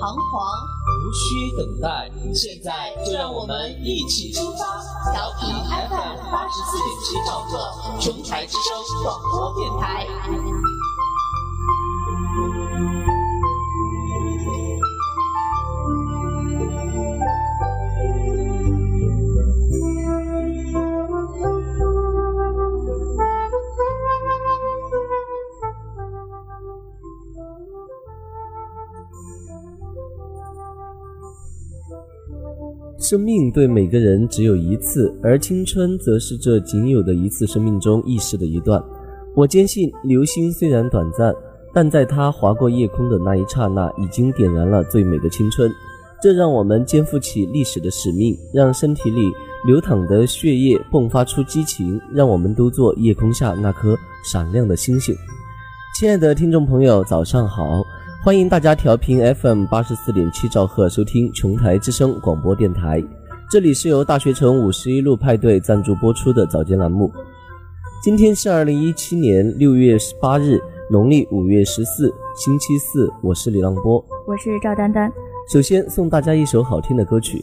彷徨，无需等待，现在就让我们一起出发。调频 FM 八十四点七兆赫，琼台之声广播电台。生命对每个人只有一次，而青春则是这仅有的一次生命中易逝的一段。我坚信，流星虽然短暂，但在它划过夜空的那一刹那，已经点燃了最美的青春。这让我们肩负起历史的使命，让身体里流淌的血液迸发出激情，让我们都做夜空下那颗闪亮的星星。亲爱的听众朋友，早上好。欢迎大家调频 FM 八十四点七兆赫收听琼台之声广播电台，这里是由大学城五十一路派对赞助播出的早间栏目。今天是二零一七年六月十八日，农历五月十四，星期四。我是李浪波，我是赵丹丹。首先送大家一首好听的歌曲。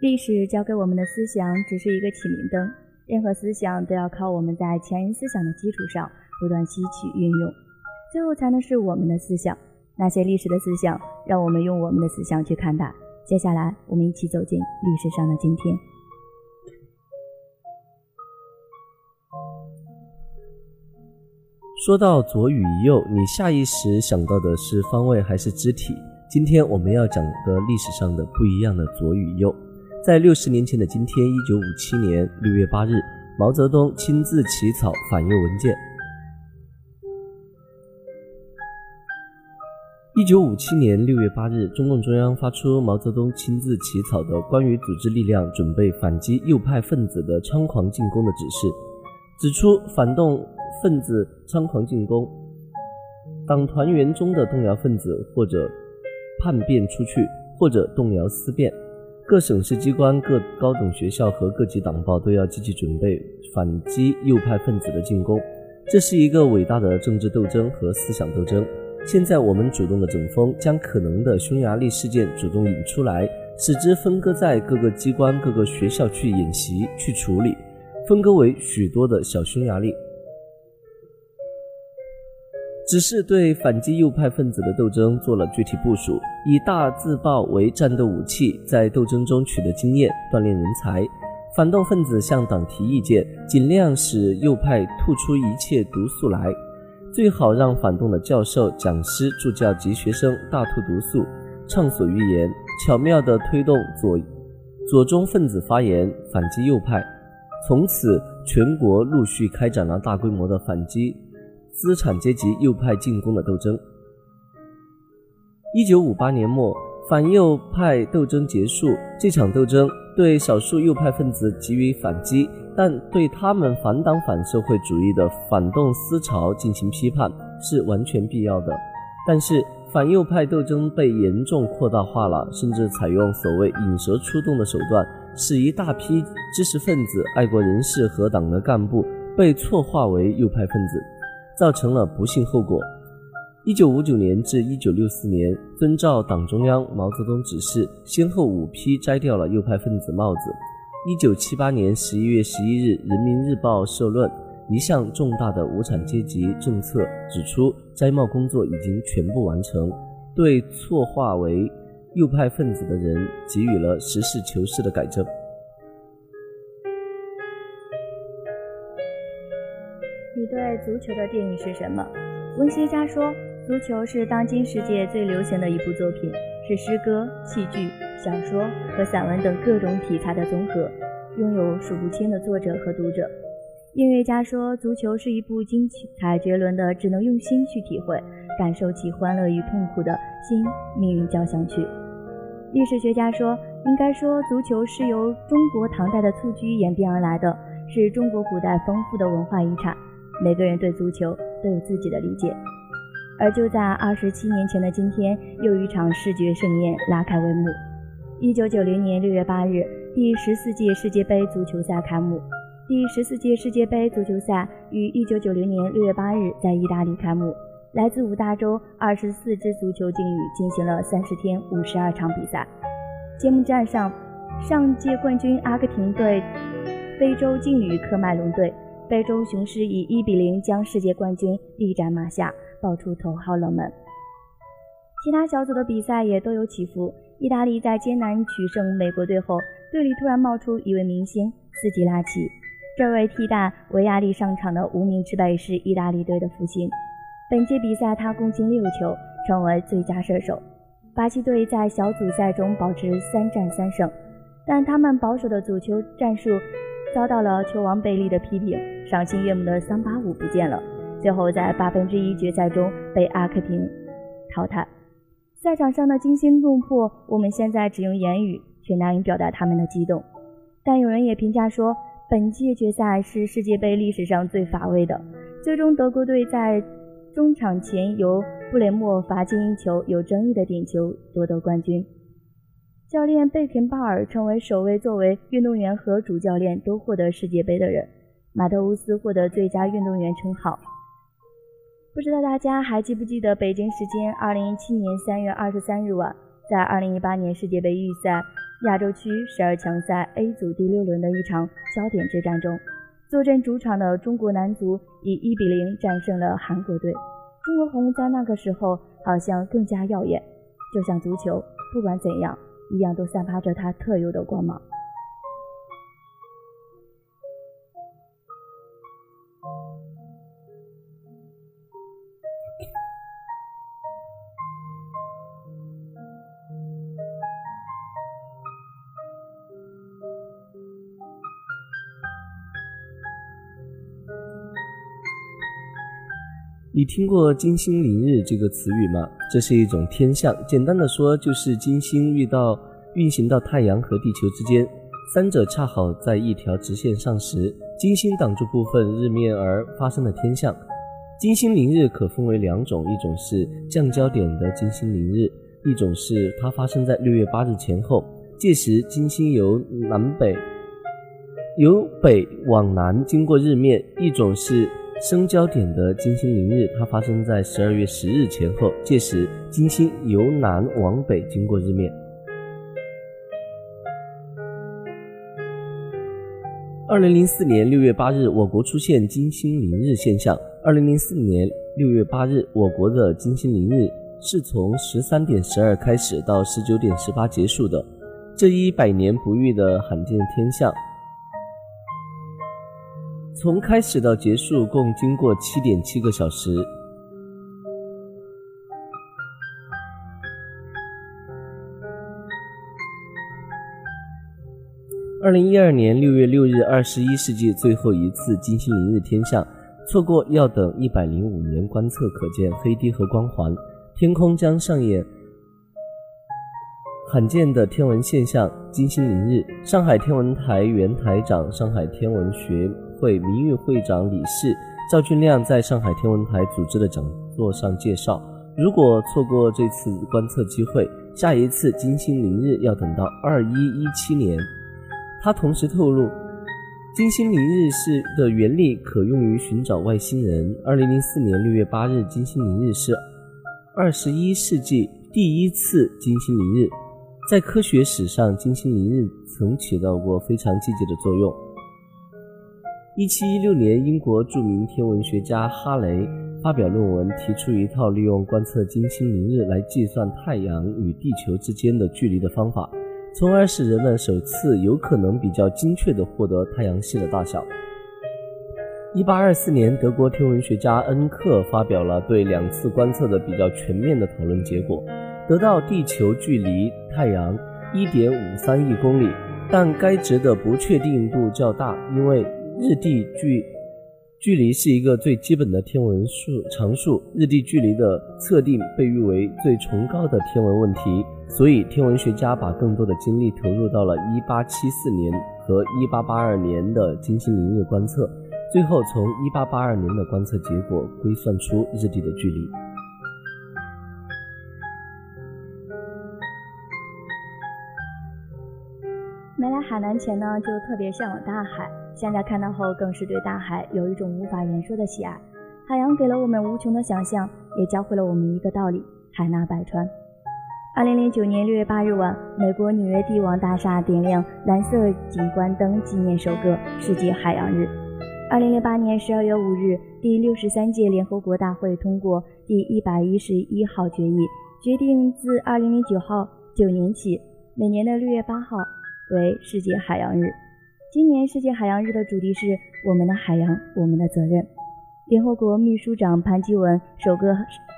历史教给我们的思想只是一个启明灯，任何思想都要靠我们在前人思想的基础上不断吸取运用，最后才能是我们的思想。那些历史的思想，让我们用我们的思想去看待。接下来，我们一起走进历史上的今天。说到左与右，你下意识想到的是方位还是肢体？今天我们要讲的历史上的不一样的左与右。在六十年前的今天，一九五七年六月八日，毛泽东亲自起草反右文件。一九五七年六月八日，中共中央发出毛泽东亲自起草的关于组织力量准备反击右派分子的猖狂进攻的指示，指出反动分子猖狂进攻，党团员中的动摇分子或者叛变出去，或者动摇思变，各省市机关、各高等学校和各级党报都要积极准备反击右派分子的进攻。这是一个伟大的政治斗争和思想斗争。现在我们主动的整风，将可能的匈牙利事件主动引出来，使之分割在各个机关、各个学校去演习、去处理，分割为许多的小匈牙利。只是对反击右派分子的斗争做了具体部署，以大字报为战斗武器，在斗争中取得经验，锻炼人才。反动分子向党提意见，尽量使右派吐出一切毒素来。最好让反动的教授、讲师、助教及学生大吐毒素，畅所欲言，巧妙地推动左左中分子发言，反击右派。从此，全国陆续开展了大规模的反击资产阶级右派进攻的斗争。一九五八年末，反右派斗争结束，这场斗争。对少数右派分子给予反击，但对他们反党反社会主义的反动思潮进行批判是完全必要的。但是反右派斗争被严重扩大化了，甚至采用所谓引蛇出洞的手段，使一大批知识分子、爱国人士和党的干部被错划为右派分子，造成了不幸后果。一九五九年至一九六四年，遵照党中央毛泽东指示，先后五批摘掉了右派分子帽子。一九七八年十一月十一日，《人民日报》社论一项重大的无产阶级政策，指出摘帽工作已经全部完成，对错划为右派分子的人给予了实事求是的改正。对足球的定义是什么？文学家说。足球是当今世界最流行的一部作品，是诗歌、戏剧、小说和散文等各种题材的综合，拥有数不清的作者和读者。音乐家说，足球是一部精彩绝伦的，只能用心去体会、感受其欢乐与痛苦的新命运交响曲。历史学家说，应该说，足球是由中国唐代的蹴鞠演变而来的，是中国古代丰富的文化遗产。每个人对足球都有自己的理解。而就在二十七年前的今天，又一场视觉盛宴拉开帷幕。一九九零年六月八日，第十四届世界杯足球赛开幕。第十四届世界杯足球赛于一九九零年六月八日在意大利开幕。来自五大洲二十四支足球劲旅进行了三十天五十二场比赛。揭幕战上，上届冠军阿根廷队非洲劲旅科麦隆队，非洲雄狮以一比零将世界冠军力斩马下。爆出头号冷门，其他小组的比赛也都有起伏。意大利在艰难取胜美国队后，队里突然冒出一位明星斯基拉奇，这位替代维亚利上场的无名之辈是意大利队的福星。本届比赛他攻进六球，成为最佳射手。巴西队在小组赛中保持三战三胜，但他们保守的足球战术遭到了球王贝利的批评，赏心悦目的桑巴舞不见了。最后，在八分之一决赛中被阿根廷淘汰。赛场上的惊心动魄，我们现在只用言语却难以表达他们的激动。但有人也评价说，本届决赛是世界杯历史上最乏味的。最终，德国队在中场前由布雷默罚进一球有争议的点球夺得冠军。教练贝肯鲍尔成为首位作为运动员和主教练都获得世界杯的人。马特乌斯获得最佳运动员称号。不知道大家还记不记得北京时间二零一七年三月二十三日晚，在二零一八年世界杯预赛亚洲区十二强赛 A 组第六轮的一场焦点之战中，坐镇主场的中国男足以一比零战胜了韩国队。中国红在那个时候好像更加耀眼，就像足球，不管怎样，一样都散发着它特有的光芒。你听过“金星凌日”这个词语吗？这是一种天象，简单的说就是金星遇到运行到太阳和地球之间，三者恰好在一条直线上时，金星挡住部分日面而发生的天象。金星凌日可分为两种，一种是降焦点的金星凌日，一种是它发生在六月八日前后，届时金星由南北由北往南经过日面；一种是。升焦点的金星凌日，它发生在十二月十日前后，届时金星由南往北经过日面。二零零四年六月八日，我国出现金星凌日现象。二零零四年六月八日，我国的金星凌日是从十三点十二开始到十九点十八结束的，这一百年不遇的罕见天象。从开始到结束共经过七点七个小时。二零一二年六月六日，二十一世纪最后一次金星凌日天象，错过要等一百零五年观测可见黑滴和光环，天空将上演罕见的天文现象——金星凌日。上海天文台原台长，上海天文学。会名誉会长理事赵俊亮在上海天文台组织的讲座上介绍，如果错过这次观测机会，下一次金星凌日要等到二一一七年。他同时透露，金星凌日是的原理可用于寻找外星人。二零零四年六月八日，金星凌日是二十一世纪第一次金星凌日，在科学史上，金星凌日曾起到过非常积极的作用。一七一六年，英国著名天文学家哈雷发表论文，提出一套利用观测金星凌日来计算太阳与地球之间的距离的方法，从而使人们首次有可能比较精确地获得太阳系的大小。一八二四年，德国天文学家恩克发表了对两次观测的比较全面的讨论结果，得到地球距离太阳一点五三亿公里，但该值的不确定度较大，因为。日地距距离是一个最基本的天文数常数，日地距离的测定被誉为最崇高的天文问题，所以天文学家把更多的精力投入到了1874年和1882年的金星凌日观测，最后从1882年的观测结果推算出日地的距离。没来海南前呢，就特别向往大海。现在看到后，更是对大海有一种无法言说的喜爱。海洋给了我们无穷的想象，也教会了我们一个道理：海纳百川。二零零九年六月八日晚，美国纽约帝王大厦点亮蓝色景观灯，纪念首个世界海洋日。二零零八年十二月五日，第六十三届联合国大会通过第一百一十一号决议，决定自二零零九号九年起，每年的六月八号。为世界海洋日，今年世界海洋日的主题是“我们的海洋，我们的责任”。联合国秘书长潘基文首个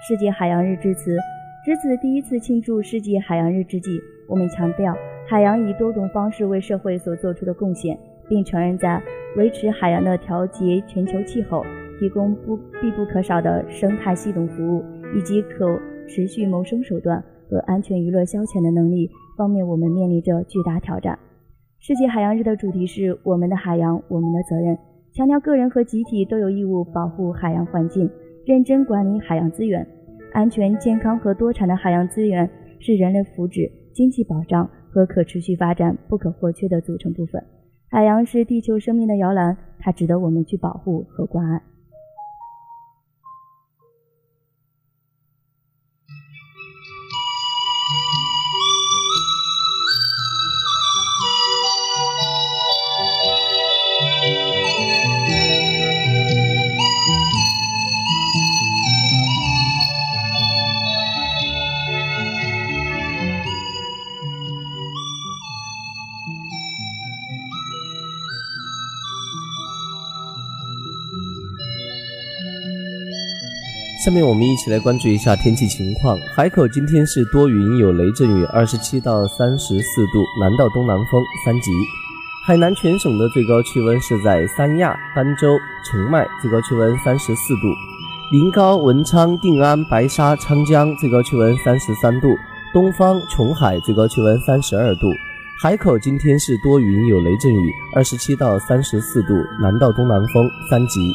世界海洋日致辞，值此第一次庆祝世界海洋日之际，我们强调海洋以多种方式为社会所做出的贡献，并承认在维持海洋的调节全球气候、提供不必不可少的生态系统服务以及可持续谋生手段和安全娱乐消遣的能力。方面，我们面临着巨大挑战。世界海洋日的主题是“我们的海洋，我们的责任”，强调个人和集体都有义务保护海洋环境，认真管理海洋资源。安全、健康和多产的海洋资源是人类福祉、经济保障和可持续发展不可或缺的组成部分。海洋是地球生命的摇篮，它值得我们去保护和关爱。下面我们一起来关注一下天气情况。海口今天是多云有雷阵雨，二十七到三十四度，南到东南风三级。海南全省的最高气温是在三亚、儋州、澄迈，最高气温三十四度；临高、文昌、定安、白沙、昌江最高气温三十三度，东方、琼海最高气温三十二度。海口今天是多云有雷阵雨，二十七到三十四度，南到东南风三级。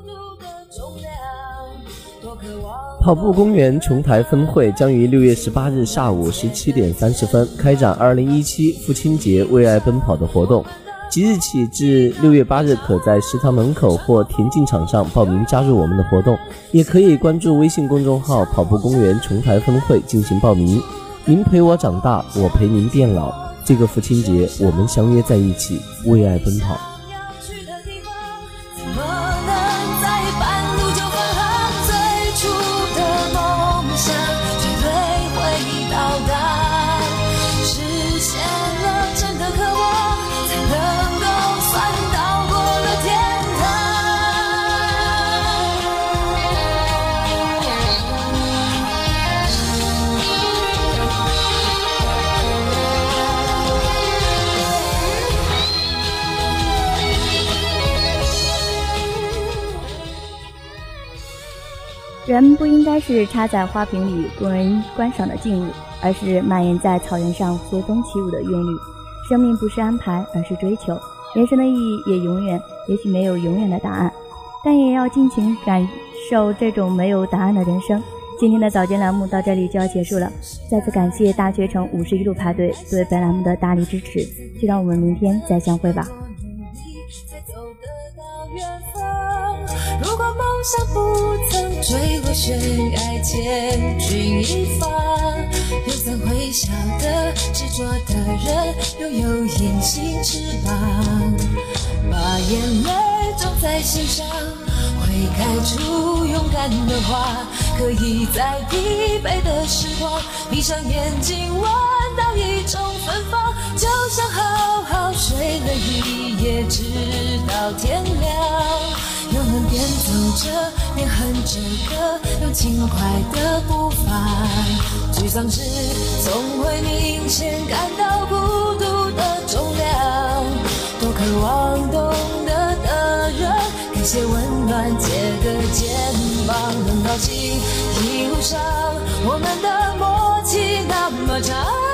独。跑步公园琼台分会将于六月十八日下午十七点三十分开展二零一七父亲节为爱奔跑的活动。即日起至六月八日，可在食堂门口或田径场上报名加入我们的活动，也可以关注微信公众号“跑步公园琼台分会”进行报名。您陪我长大，我陪您变老。这个父亲节，我们相约在一起，为爱奔跑。人不应该是插在花瓶里供人观赏的静物，而是蔓延在草原上随风起舞的韵律。生命不是安排，而是追求。人生的意义也永远，也许没有永远的答案，但也要尽情感受这种没有答案的人生。今天的早间栏目到这里就要结束了，再次感谢大学城五十一路派对对本栏目的大力支持，就让我们明天再相会吧。如果梦想不坠落悬崖，千钧一发，又怎会晓得执着的人拥有隐形翅膀？把眼泪装在心上，会开出勇敢的花。可以在疲惫的时光，闭上眼睛闻到一种芬芳，就像好好睡了一夜，直到天亮。边走着边哼着歌，用轻快的步伐。沮丧时总会明显感到孤独的重量。多渴望懂得的人，给些温暖，借个肩膀，能靠近一路上我们的默契那么长。